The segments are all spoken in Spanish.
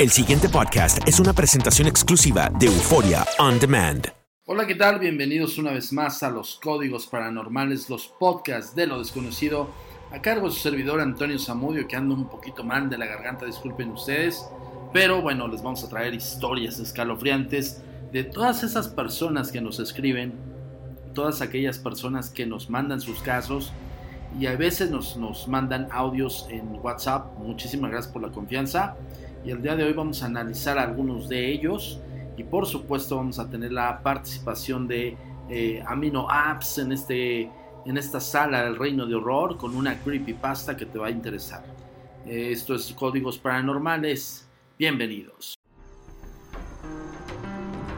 El siguiente podcast es una presentación exclusiva de Euforia On Demand. Hola, ¿qué tal? Bienvenidos una vez más a los Códigos Paranormales, los podcasts de lo desconocido, a cargo de su servidor Antonio Zamudio, que anda un poquito mal de la garganta, disculpen ustedes, pero bueno, les vamos a traer historias escalofriantes de todas esas personas que nos escriben, todas aquellas personas que nos mandan sus casos y a veces nos, nos mandan audios en WhatsApp. Muchísimas gracias por la confianza. Y el día de hoy vamos a analizar algunos de ellos. Y por supuesto vamos a tener la participación de eh, Amino Apps en, este, en esta sala del Reino de Horror con una creepypasta que te va a interesar. Eh, esto es Códigos Paranormales. Bienvenidos.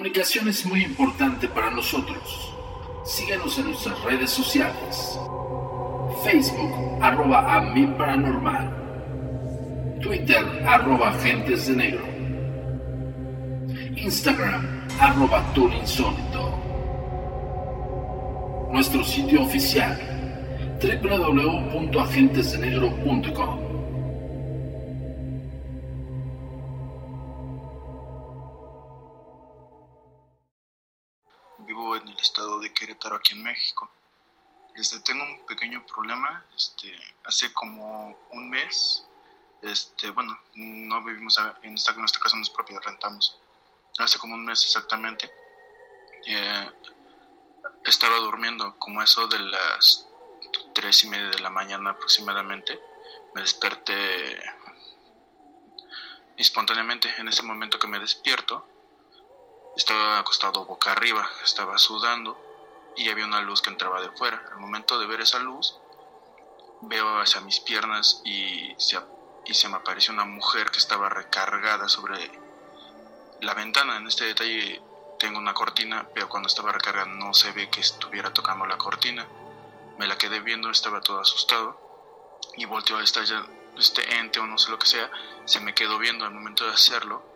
Comunicación es muy importante para nosotros. Síguenos en nuestras redes sociales. Facebook, arroba a mi paranormal. Twitter, arroba agentes de negro. Instagram, arroba. Nuestro sitio oficial, www.agentesdenegro.com. Querétaro, aquí en México. Este, tengo un pequeño problema. Este, hace como un mes, este, bueno, no vivimos en esta, en nuestra casa, no es propia, rentamos. Hace como un mes exactamente, eh, estaba durmiendo, como eso de las tres y media de la mañana aproximadamente. Me desperté espontáneamente. En ese momento que me despierto, estaba acostado boca arriba, estaba sudando y había una luz que entraba de fuera. Al momento de ver esa luz, veo hacia mis piernas y se, y se me apareció una mujer que estaba recargada sobre la ventana. En este detalle tengo una cortina, pero cuando estaba recargada no se ve que estuviera tocando la cortina. Me la quedé viendo, estaba todo asustado y volteó a estar este ente o no sé lo que sea, se me quedó viendo al momento de hacerlo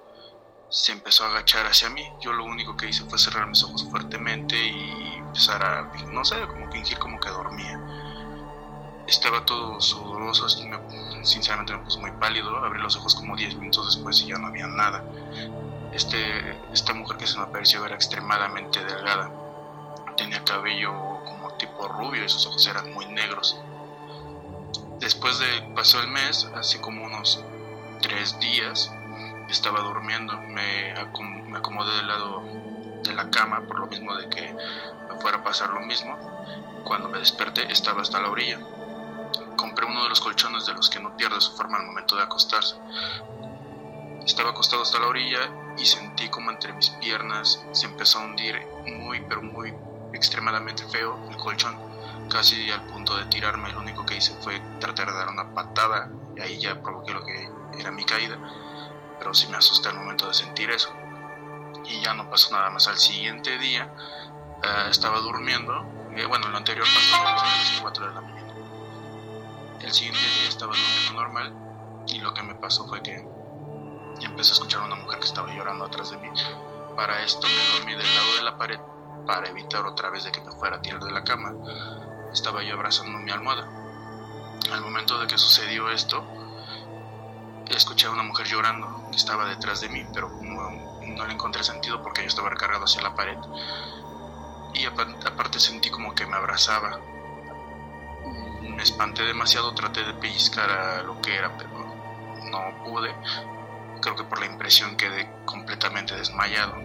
se empezó a agachar hacia mí. Yo lo único que hice fue cerrar mis ojos fuertemente y empezar a, no sé, como fingir como que dormía. Estaba todo sudoroso, sinceramente me puse muy pálido, abrí los ojos como 10 minutos después y ya no había nada. Este, esta mujer que se me apareció era extremadamente delgada, tenía cabello como tipo rubio y sus ojos eran muy negros. Después de pasó el mes, así como unos tres días, estaba durmiendo, me, acomodé del lado de la cama por lo mismo de que me fuera a pasar lo mismo. Cuando me desperté estaba hasta la orilla. Compré uno de los colchones de los que no pierde su forma al momento de acostarse. Estaba acostado hasta la orilla y sentí como entre mis piernas se empezó a hundir muy pero muy extremadamente feo el colchón, casi al punto de tirarme. Lo único que hice fue tratar de dar una patada y ahí ya provoqué lo que era mi caída pero sí me asusté al momento de sentir eso. Y ya no pasó nada más. Al siguiente día eh, estaba durmiendo, eh, bueno, lo anterior pasó a las 4 de la mañana. El siguiente día estaba durmiendo normal y lo que me pasó fue que empecé a escuchar a una mujer que estaba llorando atrás de mí. Para esto me dormí del lado de la pared para evitar otra vez de que me fuera a tirar de la cama. Estaba yo abrazando mi almohada. Al momento de que sucedió esto, escuché a una mujer llorando que estaba detrás de mí, pero no, no le encontré sentido porque yo estaba recargado hacia la pared. Y aparte sentí como que me abrazaba. Me espanté demasiado, traté de pellizcar a lo que era, pero no pude. Creo que por la impresión quedé completamente desmayado.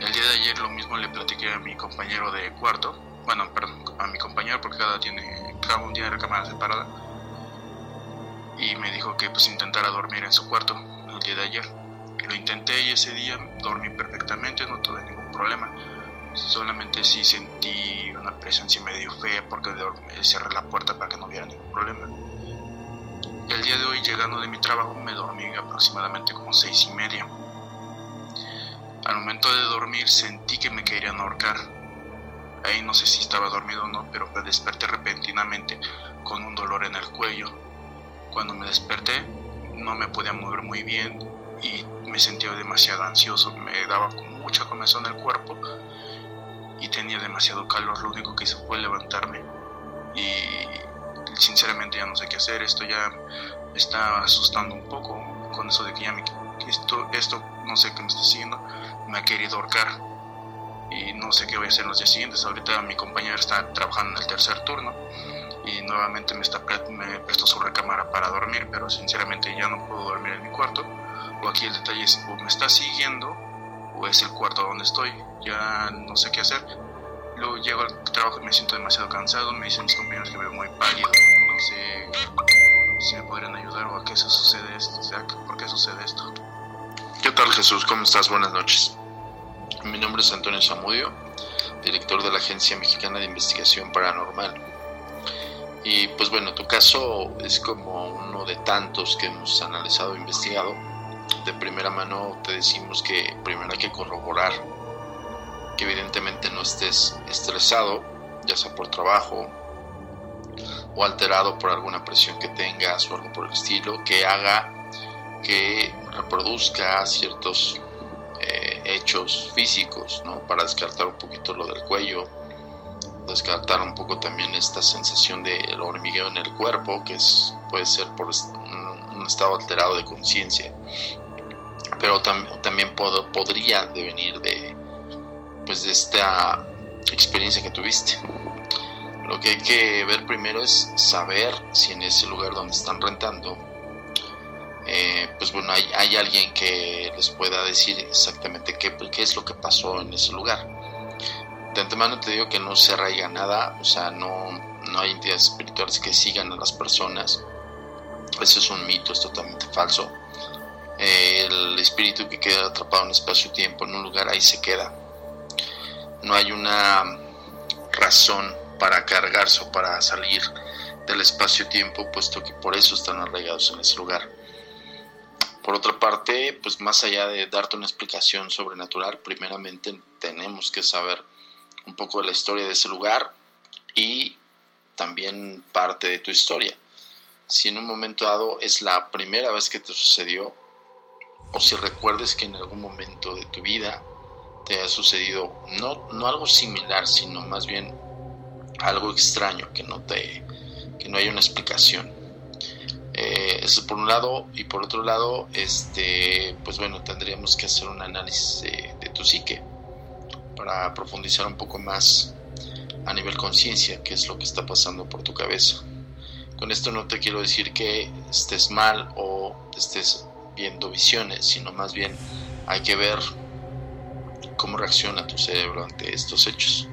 El día de ayer lo mismo le platiqué a mi compañero de cuarto, bueno, perdón, a mi compañero porque cada, tiene, cada uno tiene la cámara separada y me dijo que pues intentara dormir en su cuarto el día de ayer. Lo intenté y ese día dormí perfectamente, no tuve ningún problema. solamente sí sentí una presencia medio fea porque cerré la puerta para que no hubiera ningún problema. El día de hoy, llegando de mi trabajo, me dormí aproximadamente como seis y media. Al momento de dormir sentí que me querían ahorcar. Ahí no sé si estaba dormido o no, pero me desperté repentinamente con un dolor en el cuello. Cuando me desperté no me podía mover muy bien y me sentía demasiado ansioso, me daba mucha comezón el cuerpo y tenía demasiado calor, lo único que hice fue levantarme y sinceramente ya no sé qué hacer, esto ya me está asustando un poco con eso de que ya me, esto, esto no sé qué me está siguiendo, me ha querido ahorcar y no sé qué voy a hacer los días siguientes. Ahorita mi compañero está trabajando en el tercer turno y nuevamente me, está, me prestó su recámara para dormir, pero sinceramente ya no puedo dormir en mi cuarto. O aquí el detalle es o me está siguiendo o es el cuarto donde estoy. Ya no sé qué hacer. Luego llego al trabajo y me siento demasiado cansado. Me dicen mis compañeros que veo muy pálido. No sé si me podrían ayudar o a qué se sucede esto. O sea, ¿por qué sucede esto? ¿Qué tal Jesús? ¿Cómo estás? Buenas noches. Mi nombre es Antonio Zamudio, director de la Agencia Mexicana de Investigación Paranormal. Y pues bueno, tu caso es como uno de tantos que hemos analizado e investigado. De primera mano te decimos que primero hay que corroborar que evidentemente no estés estresado, ya sea por trabajo o alterado por alguna presión que tengas o algo por el estilo, que haga que reproduzca ciertos eh, hechos físicos, ¿no? Para descartar un poquito lo del cuello, descartar un poco también esta sensación de hormigueo en el cuerpo, que es, puede ser por un, estado alterado de conciencia, pero también podría devenir de, pues, de esta experiencia que tuviste. Lo que hay que ver primero es saber si en ese lugar donde están rentando, eh, pues bueno, hay, alguien que les pueda decir exactamente qué, qué es lo que pasó en ese lugar de antemano te digo que no se arraiga nada, o sea, no, no hay entidades espirituales que sigan a las personas. Eso es un mito, es totalmente falso. El espíritu que queda atrapado en espacio-tiempo, en un lugar, ahí se queda. No hay una razón para cargarse o para salir del espacio-tiempo, puesto que por eso están arraigados en ese lugar. Por otra parte, pues más allá de darte una explicación sobrenatural, primeramente tenemos que saber un poco de la historia de ese lugar y también parte de tu historia. Si en un momento dado es la primera vez que te sucedió, o si recuerdes que en algún momento de tu vida te ha sucedido no, no algo similar, sino más bien algo extraño que no te que no hay una explicación. Eh, eso por un lado y por otro lado, este, pues bueno, tendríamos que hacer un análisis de tu psique para profundizar un poco más a nivel conciencia qué es lo que está pasando por tu cabeza. Con esto no te quiero decir que estés mal o estés viendo visiones, sino más bien hay que ver cómo reacciona tu cerebro ante estos hechos.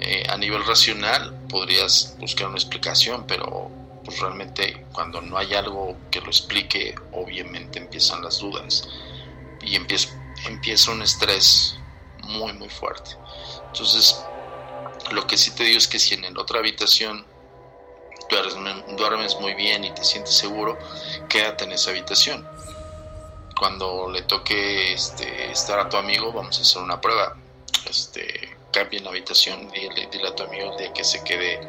Eh, a nivel racional podrías buscar una explicación, pero pues realmente cuando no hay algo que lo explique, obviamente empiezan las dudas y empieza, un estrés muy, muy fuerte. Entonces, lo que sí te digo es que si en la otra habitación duermes, muy bien y te sientes seguro, quédate en esa habitación. Cuando le toque este, estar a tu amigo, vamos a hacer una prueba. Este, cambia la habitación, dile, dile a tu amigo el día que se quede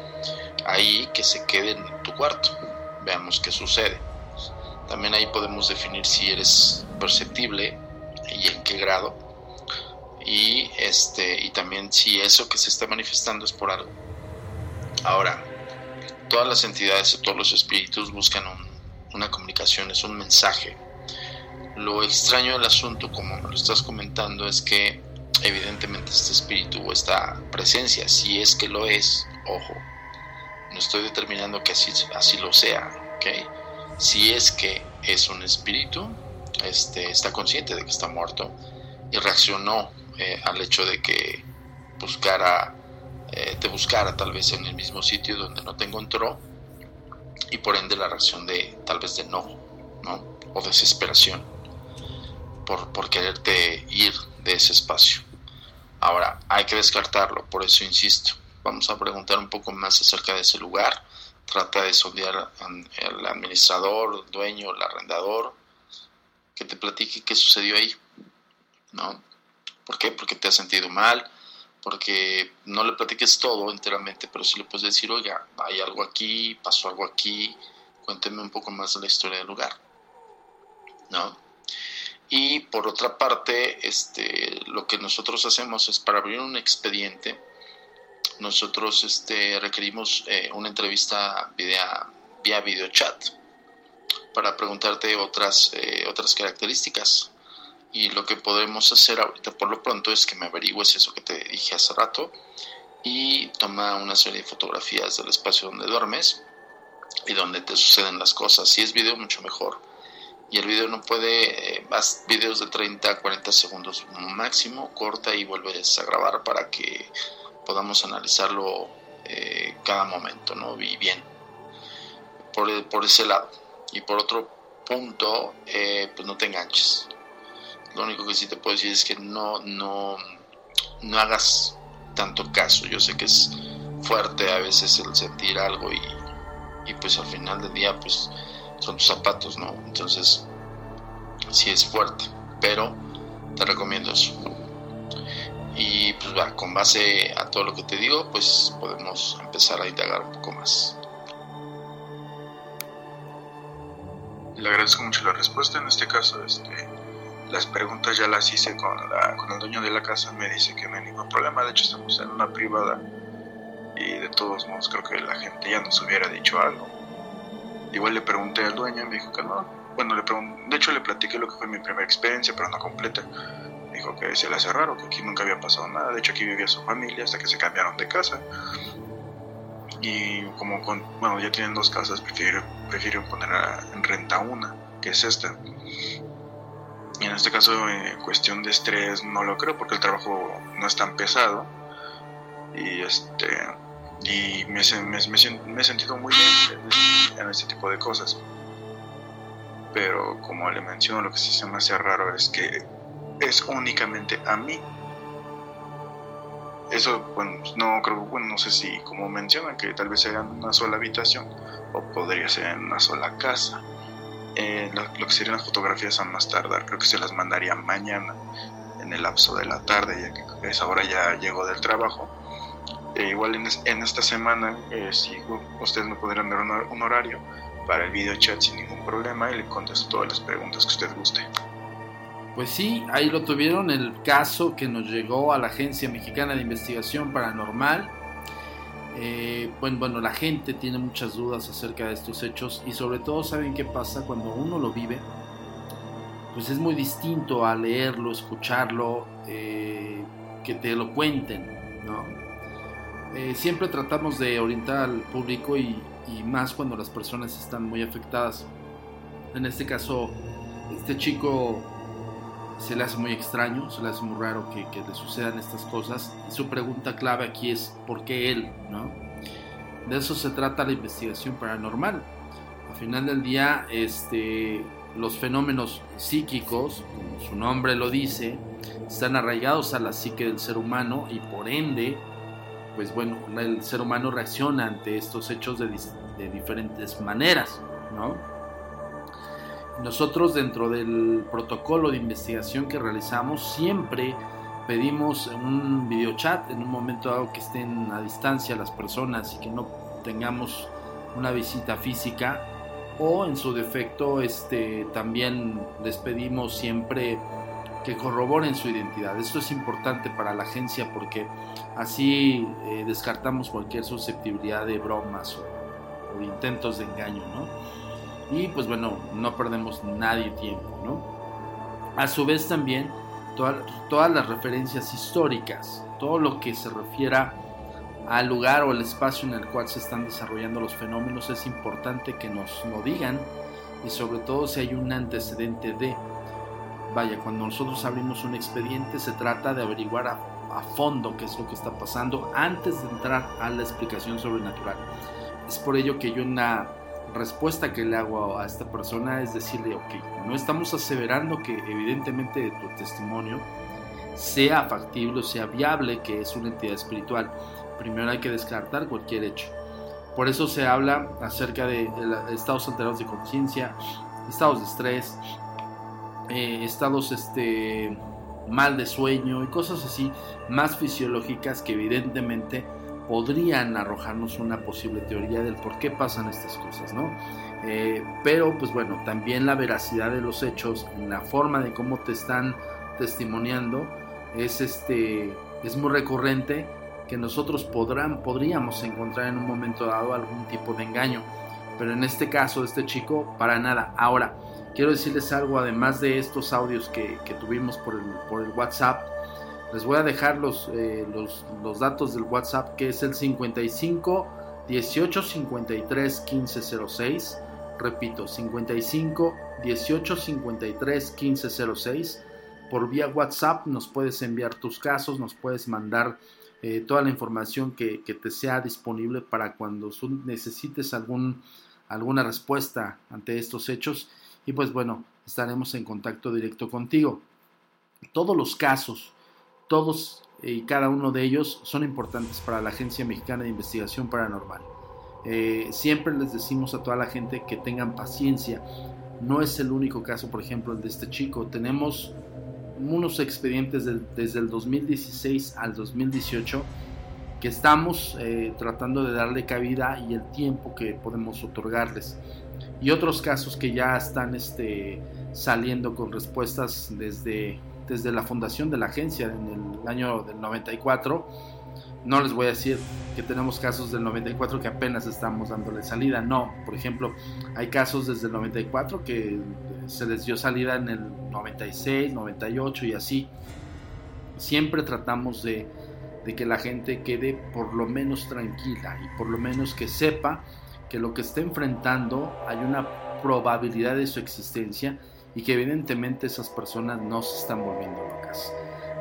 ahí, que se quede en tu cuarto. Veamos qué sucede. También ahí podemos definir si eres perceptible y en qué grado y este y también si eso que se está manifestando es por algo. Ahora, todas las entidades o todos los espíritus buscan una comunicación, es un mensaje. Lo extraño del asunto, como me lo estás comentando, es que evidentemente este espíritu o esta presencia, si es que lo es, ojo, no estoy determinando que así, así lo sea, ¿ok? Si es que es un espíritu, este, está consciente de que está muerto y reaccionó eh, al hecho de que buscara, eh, te buscara tal vez en el mismo sitio donde no te encontró y por ende la reacción de tal vez de no, ¿no? o desesperación por, por quererte ir de ese espacio. Ahora, hay que descartarlo, por eso insisto. Vamos a preguntar un poco más acerca de ese lugar. Trata de sondear al administrador, el dueño, el arrendador, que te platique qué sucedió ahí. ¿No? ¿Por qué? Porque te has sentido mal, porque no le platiques todo enteramente, pero sí le puedes decir, oiga, hay algo aquí, pasó algo aquí, cuénteme un poco más de la historia del lugar. ¿No? Y por otra parte, este, lo que nosotros hacemos es para abrir un expediente, nosotros este, requerimos eh, una entrevista vía, vía videochat para preguntarte otras, eh, otras características. Y lo que podemos hacer ahorita por lo pronto es que me averigües eso que te dije hace rato y toma una serie de fotografías del espacio donde duermes y donde te suceden las cosas. Si es video, mucho mejor y el video no puede, eh, más videos de 30 a 40 segundos máximo, corta y vuelves a grabar para que podamos analizarlo eh, cada momento, ¿no? Y bien, por, por, ese lado. Y por otro punto, eh, pues no te enganches. Lo único que sí te puedo decir es que no, no, no hagas tanto caso. Yo sé que es fuerte a veces el sentir algo y, y pues al final del día, pues son tus zapatos, ¿no? Entonces, sí es fuerte, pero te recomiendo eso. Y pues va, con base a todo lo que te digo, pues podemos empezar a indagar un poco más. Le agradezco mucho la respuesta. En este caso, este, las preguntas ya las hice con, la, con el dueño de la casa. Me dice que no hay ningún problema. De hecho, estamos en una privada. Y de todos modos, creo que la gente ya nos hubiera dicho algo Igual le pregunté al dueño y me dijo que no. Bueno, le de hecho le platiqué lo que fue mi primera experiencia, pero no completa. Me dijo que se le hace raro, que aquí nunca había pasado nada. De hecho, aquí vivía su familia hasta que se cambiaron de casa. Y como con, bueno, ya tienen dos casas, prefieren, prefieren poner en renta una, que es esta. Y en este caso, en cuestión de estrés, no lo creo porque el trabajo no es tan pesado. Y este y me, he sentido muy bien en este tipo de cosas. Pero como le menciono, lo que sí se me hace raro es que es únicamente a mí. Eso, bueno, no creo, bueno, no sé si como mencionan que tal vez sea en una sola habitación o podría ser en una sola casa. Eh, lo, que serían las fotografías a más tardar, creo que se las mandaría mañana en el lapso de la tarde, ya que esa hora ya llego del trabajo eh, igual en, esta semana, eh, si ustedes me podrán dar un, horario para el video chat sin ningún problema y le contesto todas las preguntas que usted guste. Pues sí, ahí lo tuvieron, el caso que nos llegó a la Agencia Mexicana de Investigación Paranormal. Eh, bueno, bueno, la gente tiene muchas dudas acerca de estos hechos y sobre todo saben qué pasa cuando uno lo vive. Pues es muy distinto a leerlo, escucharlo, que te lo cuenten, ¿no? Eh, siempre tratamos de orientar al público y, más cuando las personas están muy afectadas. En este caso, este chico se le hace muy extraño, se le hace muy raro que, le sucedan estas cosas. Y su pregunta clave aquí es ¿por qué él? ¿no? De eso se trata la investigación paranormal. Al final del día, este, los fenómenos psíquicos, como su nombre lo dice, están arraigados a la psique del ser humano y por ende pues bueno, el ser humano reacciona ante estos hechos de, diferentes maneras, ¿no? Nosotros dentro del protocolo de investigación que realizamos siempre pedimos un videochat en un momento dado que estén a distancia las personas y que no tengamos una visita física o en su defecto este también les pedimos siempre que corroboren su identidad. Esto es importante para la agencia porque así eh, descartamos cualquier susceptibilidad de bromas o, intentos de engaño, ¿no? Y pues bueno, no perdemos nadie tiempo, ¿no? A su vez también todas las referencias históricas, todo lo que se refiera al lugar o el espacio en el cual se están desarrollando los fenómenos es importante que nos lo digan y sobre todo si hay un antecedente de vaya, cuando nosotros abrimos un expediente se trata de averiguar a, fondo qué es lo que está pasando antes de entrar a la explicación sobrenatural. Es por ello que yo una respuesta que le hago a, esta persona es decirle, ok, no estamos aseverando que evidentemente de tu testimonio sea factible o sea viable que es una entidad espiritual. Primero hay que descartar cualquier hecho. Por eso se habla acerca de, estados alterados de conciencia, estados de estrés, eh, estados este, mal de sueño y cosas así más fisiológicas que evidentemente podrían arrojarnos una posible teoría del por qué pasan estas cosas, ¿no? Eh, pero pues bueno, también la veracidad de los hechos, la forma de cómo te están testimoniando, es, este, es muy recurrente que nosotros podrán, podríamos encontrar en un momento dado algún tipo de engaño. Pero en este caso este chico, para nada. Ahora, quiero decirles algo, además de estos audios que, tuvimos por el, por el, WhatsApp, les voy a dejar los, eh, los, los, datos del WhatsApp, que es el 55 18 53 15 06. Repito, 55 18 53 15 06. Por vía WhatsApp nos puedes enviar tus casos, nos puedes mandar eh, toda la información que, te sea disponible para cuando necesites algún, alguna respuesta ante estos hechos. Y pues bueno, estaremos en contacto directo contigo. Todos los casos, todos y cada uno de ellos son importantes para la Agencia Mexicana de Investigación Paranormal. Eh, siempre les decimos a toda la gente que tengan paciencia. No es el único caso, por ejemplo, el de este chico. Tenemos unos expedientes desde el 2016 al 2018 que estamos eh, tratando de darle cabida y el tiempo que podemos otorgarles. Y otros casos que ya están este, saliendo con respuestas desde, desde la fundación de la agencia en el año del 94 no les voy a decir que tenemos casos del 94 que apenas estamos dándole salida. No, por ejemplo, hay casos desde el 94 que se les dio salida en el 96, 98 y así. Siempre tratamos de, de que la gente quede por lo menos tranquila y por lo menos que sepa que lo que está enfrentando hay una probabilidad de su existencia y que evidentemente esas personas no se están volviendo locas.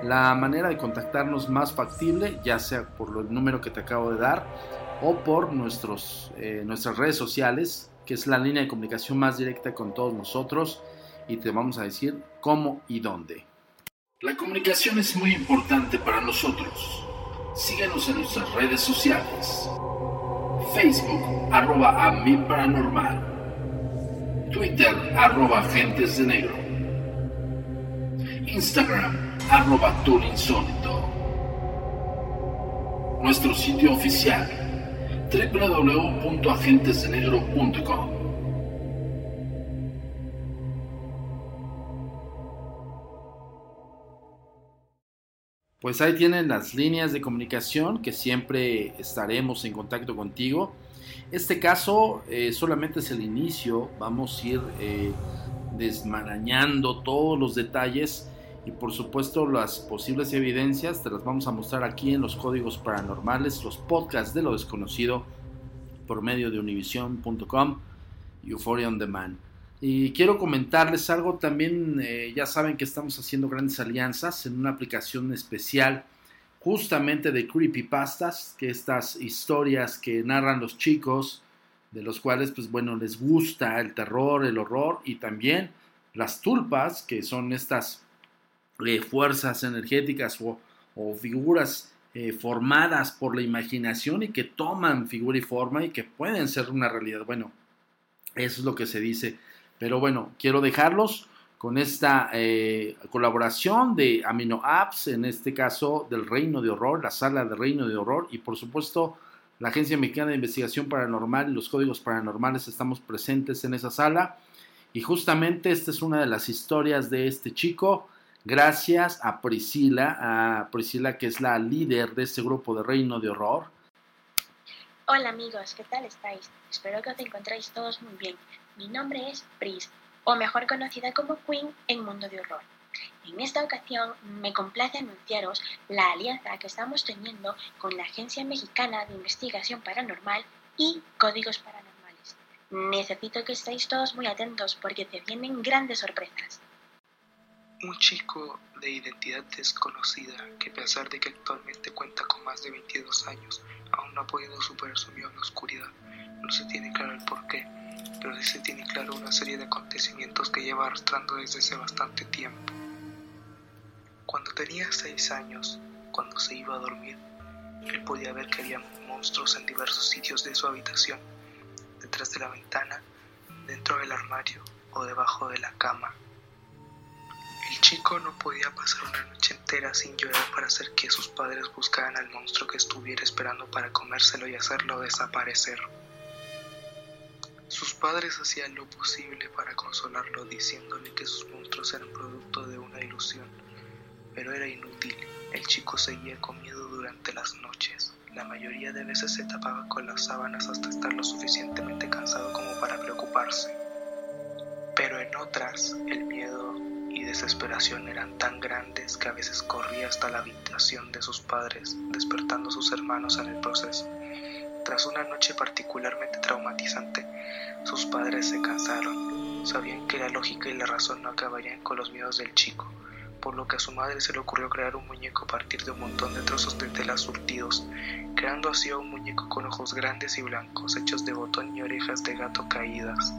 La manera de contactarnos más factible, ya sea por el número que te acabo de dar o por nuestros, eh, nuestras redes sociales, que es la línea de comunicación más directa con todos nosotros y te vamos a decir cómo y dónde. La comunicación es muy importante para nosotros. Síguenos en nuestras redes sociales. Facebook, arroba a mi paranormal. Twitter, arroba agentes de negro. Instagram, arroba insólito. Nuestro sitio oficial www.agentesdenegro.com Pues ahí tienen las líneas de comunicación que siempre estaremos en contacto contigo. Este caso eh, solamente es el inicio, vamos a ir eh, desmarañando todos los detalles y por supuesto las posibles evidencias te las vamos a mostrar aquí en los códigos paranormales, los podcasts de lo desconocido por medio de univision.com y Euphoria on Demand. Y quiero comentarles algo también, eh, ya saben que estamos haciendo grandes alianzas en una aplicación especial justamente de creepypastas, que estas historias que narran los chicos, de los cuales pues bueno les gusta el terror, el horror y también las tulpas, que son estas fuerzas energéticas o, figuras eh, formadas por la imaginación y que toman figura y forma y que pueden ser una realidad. Bueno, eso es lo que se dice. Pero bueno, quiero dejarlos con esta eh, colaboración de Amino Apps, en este caso del Reino de Horror, la sala del Reino de Horror y por supuesto la Agencia Mexicana de Investigación Paranormal y los códigos paranormales estamos presentes en esa sala. Y justamente esta es una de las historias de este chico Gracias a Priscila, a Priscila que es la líder de este grupo de Reino de Horror. Hola amigos, ¿qué tal estáis? Espero que os encontréis todos muy bien. Mi nombre es Pris, o mejor conocida como Queen en Mundo de Horror. En esta ocasión me complace anunciaros la alianza que estamos teniendo con la Agencia Mexicana de Investigación Paranormal y Códigos Paranormales. Necesito que estéis todos muy atentos porque se vienen grandes sorpresas. Un chico de identidad desconocida que a pesar de que actualmente cuenta con más de 22 años, aún no ha podido superar su miedo a la oscuridad. No se tiene claro el porqué, pero sí se tiene claro una serie de acontecimientos que lleva arrastrando desde hace bastante tiempo. Cuando tenía seis años, cuando se iba a dormir, él podía ver que había monstruos en diversos sitios de su habitación, detrás de la ventana, dentro del armario o debajo de la cama. El chico no podía pasar una noche entera sin llorar para hacer que sus padres buscaran al monstruo que estuviera esperando para comérselo y hacerlo desaparecer. Padres hacían lo posible para consolarlo diciéndole que sus monstruos eran producto de una ilusión, pero era inútil. El chico seguía comiendo durante las noches. La mayoría de veces se tapaba con las sábanas hasta estar lo suficientemente cansado como para preocuparse. Pero en otras, el miedo y desesperación eran tan grandes que a veces corría hasta la habitación de sus padres, despertando a sus hermanos en el proceso. Tras una noche particularmente traumatizante, sus padres se cansaron. Sabían que la lógica y la razón no acabarían con los miedos del chico, por lo que a su madre se le ocurrió crear un muñeco a partir de un montón de trozos de tela surtidos, creando así un muñeco con ojos grandes y blancos, hechos de botón y orejas de gato caídas.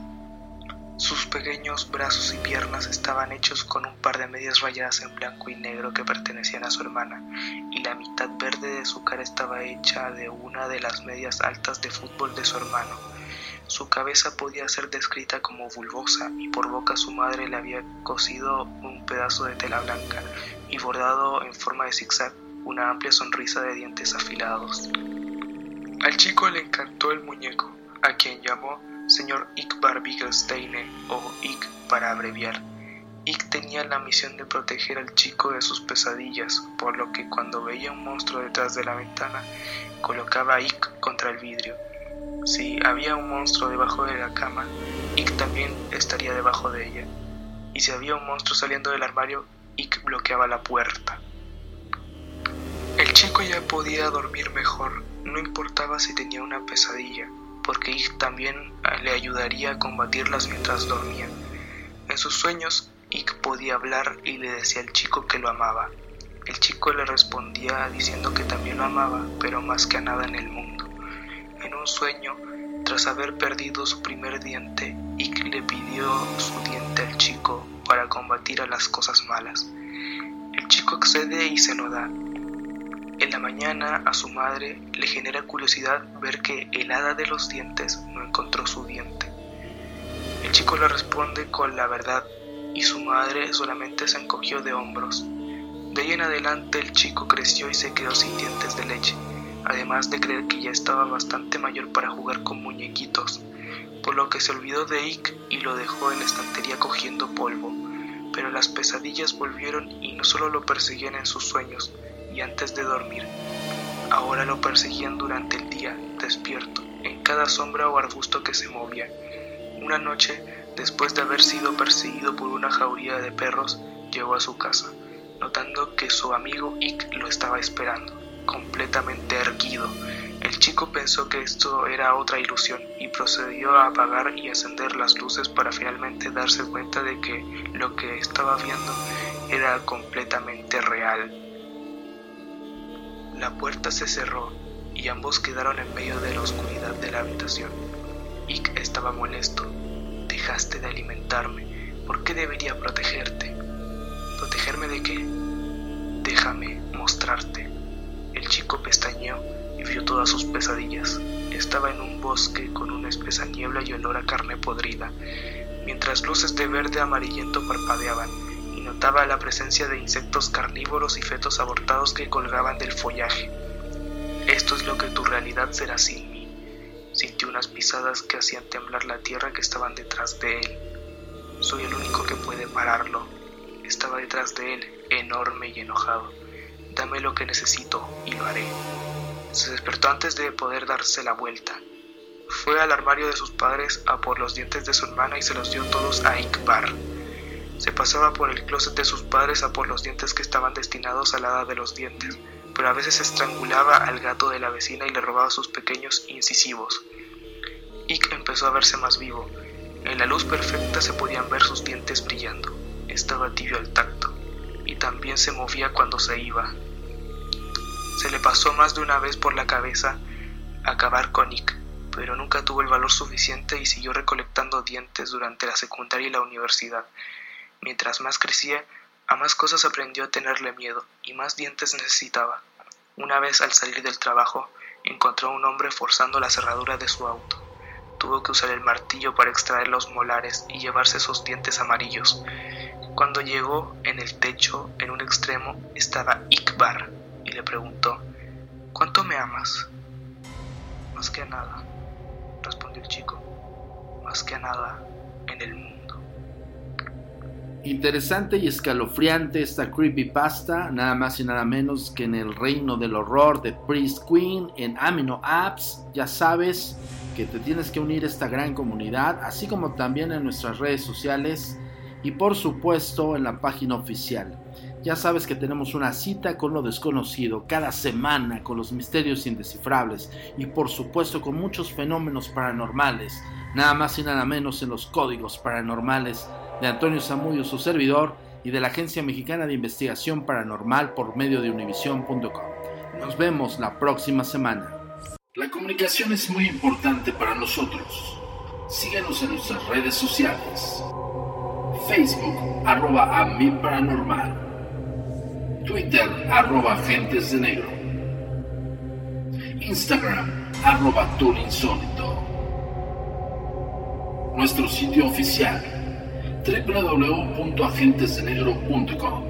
Sus pequeños brazos y piernas estaban hechos con un par de medias rayadas en blanco y negro que pertenecían a su hermana, y la mitad verde de su cara estaba hecha de una de las medias altas de fútbol de su hermano. Su cabeza podía ser descrita como bulbosa y por boca su madre le había cosido un pedazo de tela blanca y bordado en forma de zigzag una amplia sonrisa de dientes afilados. Al chico le encantó el muñeco, a quien llamó señor Ickbar Biggelsteine o Ick para abreviar. Ick tenía la misión de proteger al chico de sus pesadillas, por lo que cuando veía un monstruo detrás de la ventana, colocaba a Ick contra el vidrio. Si había un monstruo debajo de la cama, Ick también estaría debajo de ella. Y si había un monstruo saliendo del armario, Ick bloqueaba la puerta. El chico ya podía dormir mejor, no importaba si tenía una pesadilla, porque Ig también le ayudaría a combatirlas mientras dormía. En sus sueños, Ig podía hablar y le decía al chico que lo amaba. El chico le respondía diciendo que también lo amaba, pero más que a nada en el mundo. En un sueño, tras haber perdido su primer diente, Ig le pidió su diente al chico para combatir a las cosas malas. El chico accede y se lo da, la mañana a su madre le genera curiosidad ver que el hada de los dientes no encontró su diente. El chico le responde con la verdad y su madre solamente se encogió de hombros. De ahí en adelante el chico creció y se quedó sin dientes de leche, además de creer que ya estaba bastante mayor para jugar con muñequitos, por lo que se olvidó de Ick y lo dejó en la estantería cogiendo polvo. Pero las pesadillas volvieron y no solo lo perseguían en sus sueños, y antes de dormir. Ahora lo perseguían durante el día, despierto, en cada sombra o arbusto que se movía. Una noche, después de haber sido perseguido por una jauría de perros, llegó a su casa, notando que su amigo Ick lo estaba esperando, completamente erguido. El chico pensó que esto era otra ilusión y procedió a apagar y encender las luces para finalmente darse cuenta de que lo que estaba viendo era completamente real. La puerta se cerró y ambos quedaron en medio de la oscuridad de la habitación. Ick estaba molesto. Dejaste de alimentarme. ¿Por qué debería protegerte? ¿Protegerme de qué? Déjame mostrarte. El chico pestañeó y vio todas sus pesadillas. Estaba en un bosque con una espesa niebla y olor a carne podrida, mientras luces de verde amarillento parpadeaban notaba la presencia de insectos carnívoros y fetos abortados que colgaban del follaje. Esto es lo que tu realidad será sin mí. Sintió unas pisadas que hacían temblar la tierra que estaban detrás de él. Soy el único que puede pararlo. Estaba detrás de él, enorme y enojado. Dame lo que necesito y lo haré. Se despertó antes de poder darse la vuelta. Fue al armario de sus padres a por los dientes de su hermana y se los dio todos a Ikbar. Se pasaba por el closet de sus padres a por los dientes que estaban destinados a la hada de los dientes, pero a veces estrangulaba al gato de la vecina y le robaba sus pequeños incisivos. Ick empezó a verse más vivo. En la luz perfecta se podían ver sus dientes brillando. Estaba tibio al tacto, y también se movía cuando se iba. Se le pasó más de una vez por la cabeza acabar con Ick, pero nunca tuvo el valor suficiente y siguió recolectando dientes durante la secundaria y la universidad, Mientras más crecía, A más cosas aprendió a tenerle miedo y más dientes necesitaba. Una vez al salir del trabajo, encontró a un hombre forzando la cerradura de su auto. Tuvo que usar el martillo para extraer los molares y llevarse esos dientes amarillos. Cuando llegó en el techo, en un extremo, estaba Ikbar y le preguntó, ¿Cuánto me amas? Más que nada, respondió el chico, más que nada en el mundo. Interesante y escalofriante esta creepypasta, nada más y nada menos que en el reino del horror de Priest Queen en Amino Apps. Ya sabes que te tienes que unir a esta gran comunidad, así como también en nuestras redes sociales y por supuesto en la página oficial. Ya sabes que tenemos una cita con lo desconocido cada semana, con los misterios indescifrables y por supuesto con muchos fenómenos paranormales, nada más y nada menos en los códigos paranormales de Antonio Zamudio, su servidor, y de la Agencia Mexicana de Investigación Paranormal por medio de univision.com. Nos vemos la próxima semana. La comunicación es muy importante para nosotros. Síguenos en nuestras redes sociales. Facebook, arroba a paranormal. Twitter, arroba agentes de negro. Instagram, arroba insólito. Nuestro sitio oficial www.agentesdenegro.com.